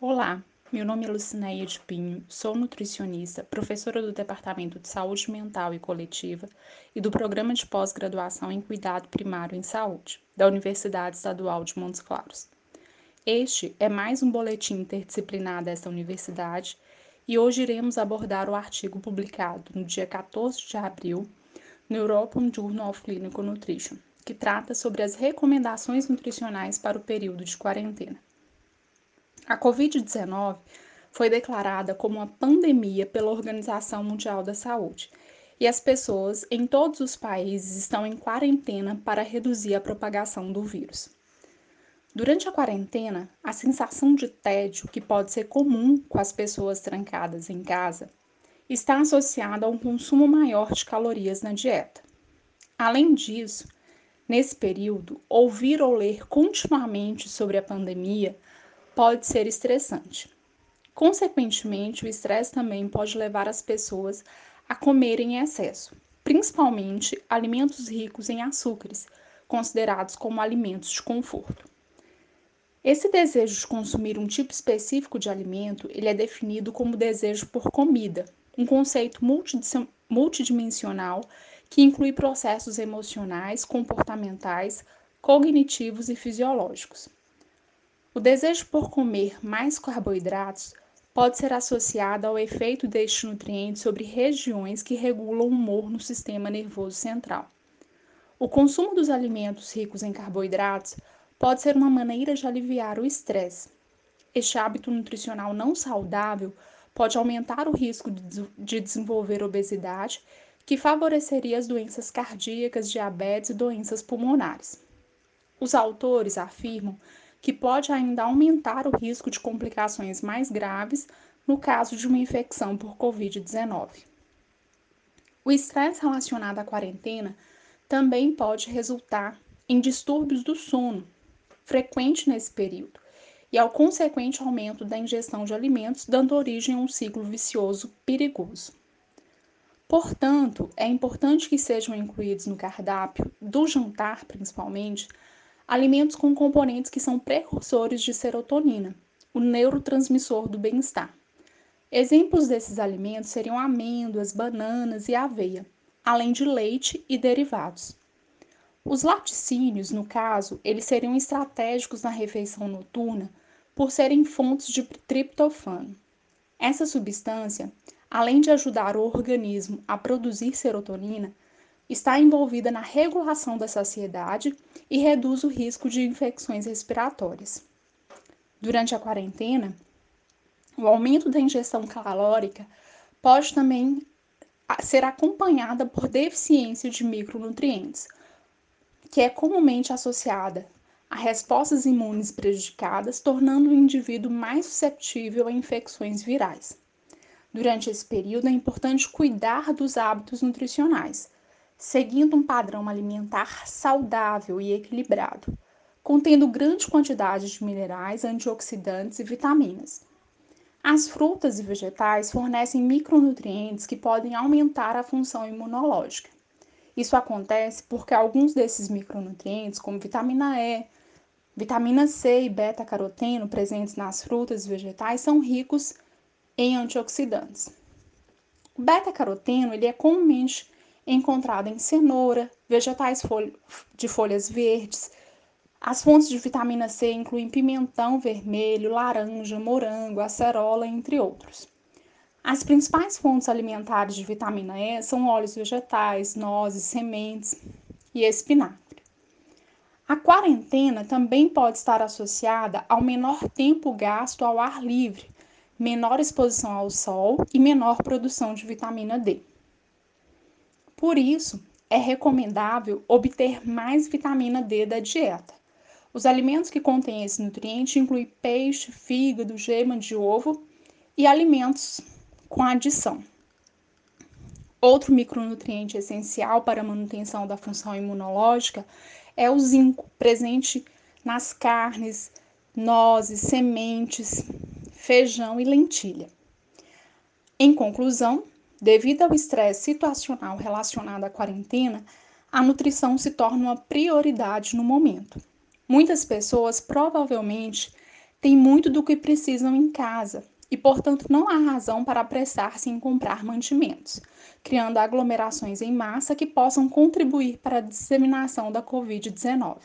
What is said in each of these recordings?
Olá, meu nome é Lucinéia de Pinho, sou nutricionista, professora do Departamento de Saúde Mental e Coletiva e do Programa de Pós-Graduação em Cuidado Primário em Saúde, da Universidade Estadual de Montes Claros. Este é mais um boletim interdisciplinar desta universidade e hoje iremos abordar o artigo publicado no dia 14 de abril no European Journal of Clinical Nutrition, que trata sobre as recomendações nutricionais para o período de quarentena. A Covid-19 foi declarada como uma pandemia pela Organização Mundial da Saúde e as pessoas em todos os países estão em quarentena para reduzir a propagação do vírus. Durante a quarentena, a sensação de tédio, que pode ser comum com as pessoas trancadas em casa, está associada a um consumo maior de calorias na dieta. Além disso, nesse período, ouvir ou ler continuamente sobre a pandemia pode ser estressante. Consequentemente, o estresse também pode levar as pessoas a comerem em excesso, principalmente alimentos ricos em açúcares, considerados como alimentos de conforto. Esse desejo de consumir um tipo específico de alimento, ele é definido como desejo por comida, um conceito multidimensional que inclui processos emocionais, comportamentais, cognitivos e fisiológicos. O desejo por comer mais carboidratos pode ser associado ao efeito deste nutriente sobre regiões que regulam o humor no sistema nervoso central. O consumo dos alimentos ricos em carboidratos pode ser uma maneira de aliviar o estresse. Este hábito nutricional não saudável pode aumentar o risco de desenvolver obesidade, que favoreceria as doenças cardíacas, diabetes e doenças pulmonares. Os autores afirmam que pode ainda aumentar o risco de complicações mais graves no caso de uma infecção por Covid-19. O estresse relacionado à quarentena também pode resultar em distúrbios do sono, frequente nesse período, e ao consequente aumento da ingestão de alimentos, dando origem a um ciclo vicioso perigoso. Portanto, é importante que sejam incluídos no cardápio, do jantar principalmente, alimentos com componentes que são precursores de serotonina, o neurotransmissor do bem-estar. Exemplos desses alimentos seriam amêndoas, bananas e aveia, além de leite e derivados. Os laticínios, no caso, eles seriam estratégicos na refeição noturna por serem fontes de triptofano. Essa substância, além de ajudar o organismo a produzir serotonina, está envolvida na regulação da saciedade e reduz o risco de infecções respiratórias. Durante a quarentena, o aumento da ingestão calórica pode também ser acompanhada por deficiência de micronutrientes, que é comumente associada a respostas imunes prejudicadas, tornando o indivíduo mais susceptível a infecções virais. Durante esse período, é importante cuidar dos hábitos nutricionais, seguindo um padrão alimentar saudável e equilibrado, contendo grande quantidade de minerais, antioxidantes e vitaminas. As frutas e vegetais fornecem micronutrientes que podem aumentar a função imunológica. Isso acontece porque alguns desses micronutrientes, como vitamina E, vitamina C e beta-caroteno presentes nas frutas e vegetais, são ricos em antioxidantes. O beta-caroteno ele é comumente encontrado em cenoura, vegetais de folhas verdes. As fontes de vitamina C incluem pimentão vermelho, laranja, morango, acerola, entre outros. As principais fontes alimentares de vitamina E são óleos vegetais, nozes, sementes e espinafre. A quarentena também pode estar associada ao menor tempo gasto ao ar livre, menor exposição ao sol e menor produção de vitamina D. Por isso, é recomendável obter mais vitamina D da dieta. Os alimentos que contêm esse nutriente incluem peixe, fígado, gema de ovo e alimentos com adição. Outro micronutriente essencial para a manutenção da função imunológica é o zinco, presente nas carnes, nozes, sementes, feijão e lentilha. Em conclusão, Devido ao estresse situacional relacionado à quarentena, a nutrição se torna uma prioridade no momento. Muitas pessoas provavelmente têm muito do que precisam em casa e, portanto, não há razão para apressar-se em comprar mantimentos, criando aglomerações em massa que possam contribuir para a disseminação da Covid-19.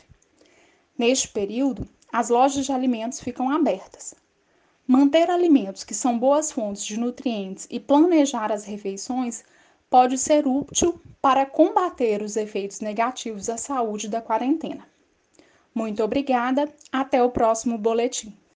Neste período, as lojas de alimentos ficam abertas. Manter alimentos que são boas fontes de nutrientes e planejar as refeições pode ser útil para combater os efeitos negativos à saúde da quarentena. Muito obrigada, até o próximo boletim.